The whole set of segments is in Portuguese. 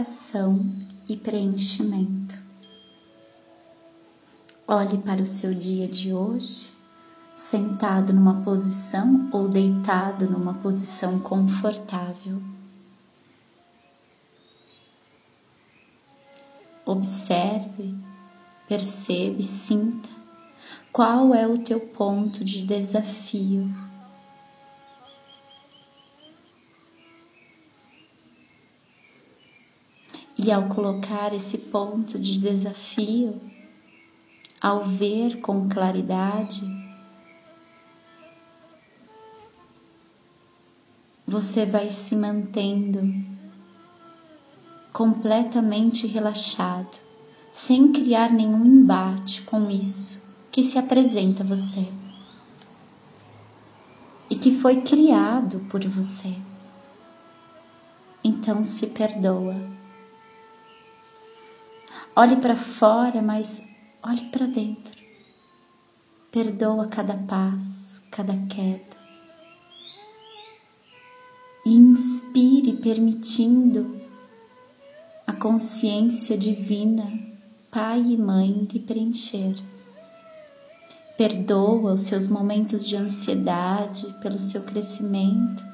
purificação e preenchimento. Olhe para o seu dia de hoje, sentado numa posição ou deitado numa posição confortável. Observe, percebe, sinta qual é o teu ponto de desafio E ao colocar esse ponto de desafio, ao ver com claridade, você vai se mantendo completamente relaxado, sem criar nenhum embate com isso que se apresenta a você e que foi criado por você. Então se perdoa Olhe para fora, mas olhe para dentro. Perdoa cada passo, cada queda. E inspire permitindo a consciência divina, Pai e Mãe, lhe preencher. Perdoa os seus momentos de ansiedade pelo seu crescimento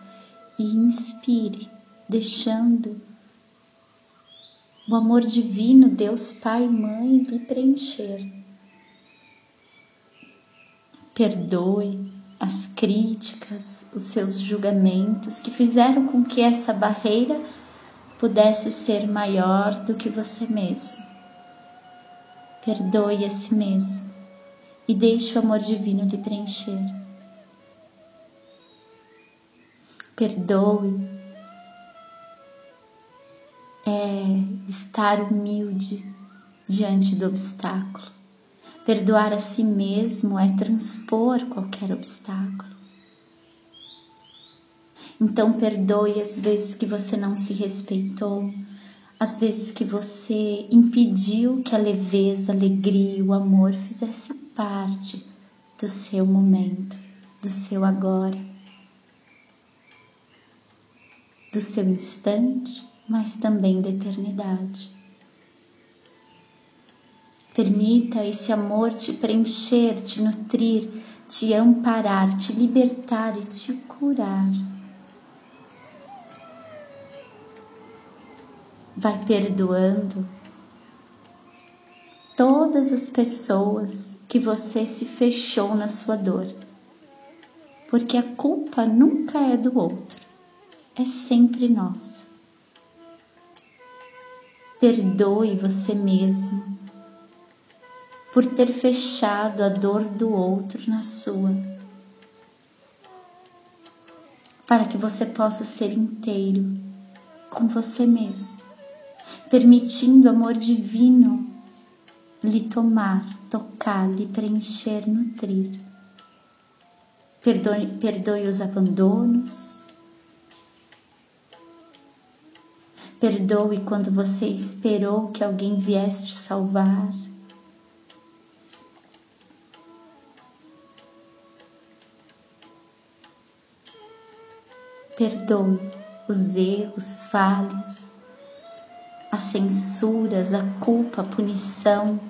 e inspire, deixando o amor divino, Deus Pai e Mãe, lhe preencher. Perdoe as críticas, os seus julgamentos que fizeram com que essa barreira pudesse ser maior do que você mesmo. Perdoe a si mesmo e deixe o amor divino lhe preencher. Perdoe é estar humilde diante do obstáculo. Perdoar a si mesmo é transpor qualquer obstáculo. Então, perdoe as vezes que você não se respeitou, as vezes que você impediu que a leveza, a alegria, o amor fizesse parte do seu momento, do seu agora, do seu instante mas também da eternidade. Permita esse amor te preencher, te nutrir, te amparar, te libertar e te curar. Vai perdoando todas as pessoas que você se fechou na sua dor, porque a culpa nunca é do outro, é sempre nossa. Perdoe você mesmo por ter fechado a dor do outro na sua, para que você possa ser inteiro com você mesmo, permitindo o amor divino lhe tomar, tocar, lhe preencher, nutrir. Perdoe, perdoe os abandonos, Perdoe quando você esperou que alguém viesse te salvar. Perdoe os erros, falhas, as censuras, a culpa, a punição.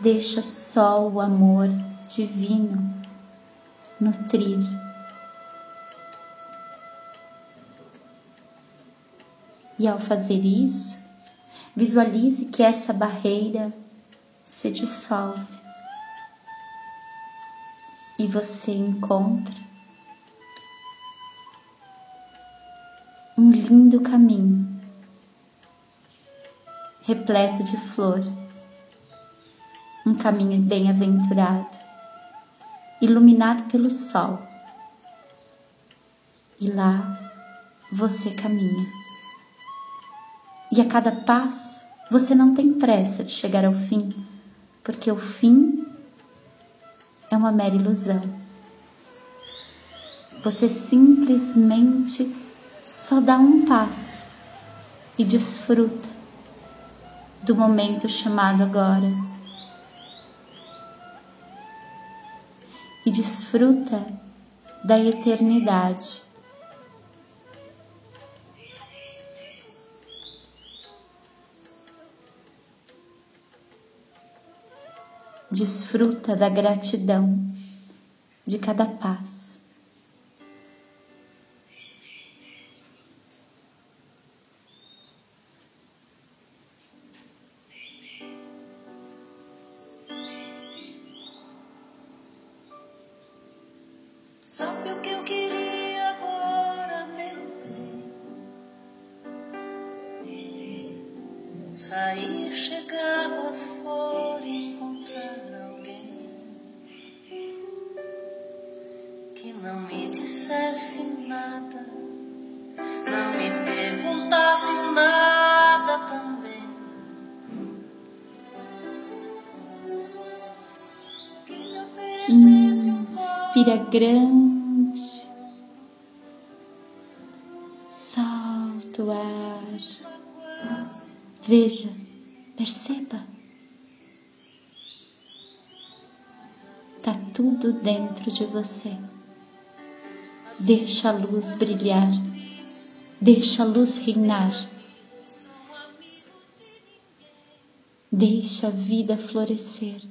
Deixa só o amor divino nutrir E ao fazer isso, visualize que essa barreira se dissolve e você encontra um lindo caminho repleto de flor, um caminho bem-aventurado, iluminado pelo sol. E lá você caminha. E a cada passo você não tem pressa de chegar ao fim, porque o fim é uma mera ilusão. Você simplesmente só dá um passo e desfruta do momento chamado agora. E desfruta da eternidade Desfruta da gratidão de cada passo. Sabe o que eu queria agora, meu bem? Sair, chegar lá fora não me dissesse nada, não me perguntasse nada também. Inspira grande, solta o ar. Veja, perceba. Tá tudo dentro de você. Deixa a luz brilhar. Deixa a luz reinar. Deixa a vida florescer.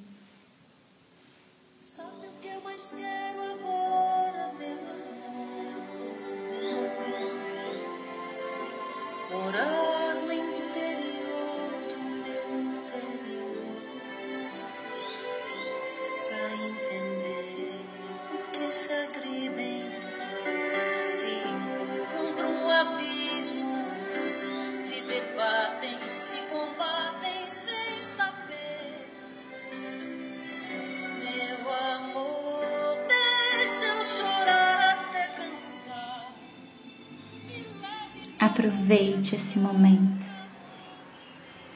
Aproveite esse momento.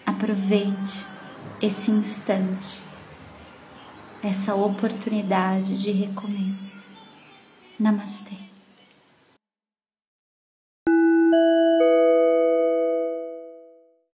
Aproveite esse instante, essa oportunidade de recomeço. Namastê.